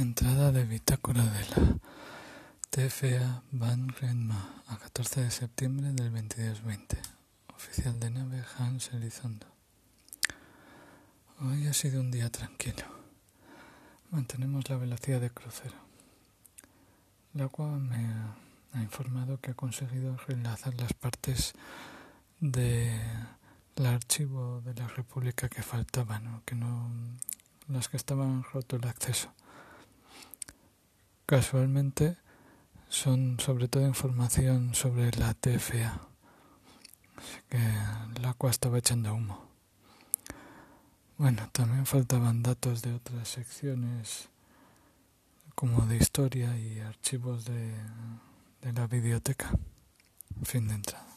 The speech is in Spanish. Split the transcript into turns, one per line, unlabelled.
Entrada de bitácora de la TFA Van Renma a 14 de septiembre del 2220. Oficial de nave Hans Elizondo. Hoy ha sido un día tranquilo. Mantenemos la velocidad de crucero. La agua me ha informado que ha conseguido reenlazar las partes del archivo de la República que faltaban, que no, las que estaban roto el acceso. Casualmente son sobre todo información sobre la TFA. Así que el agua estaba echando humo. Bueno, también faltaban datos de otras secciones como de historia y archivos de, de la biblioteca. Fin de entrada.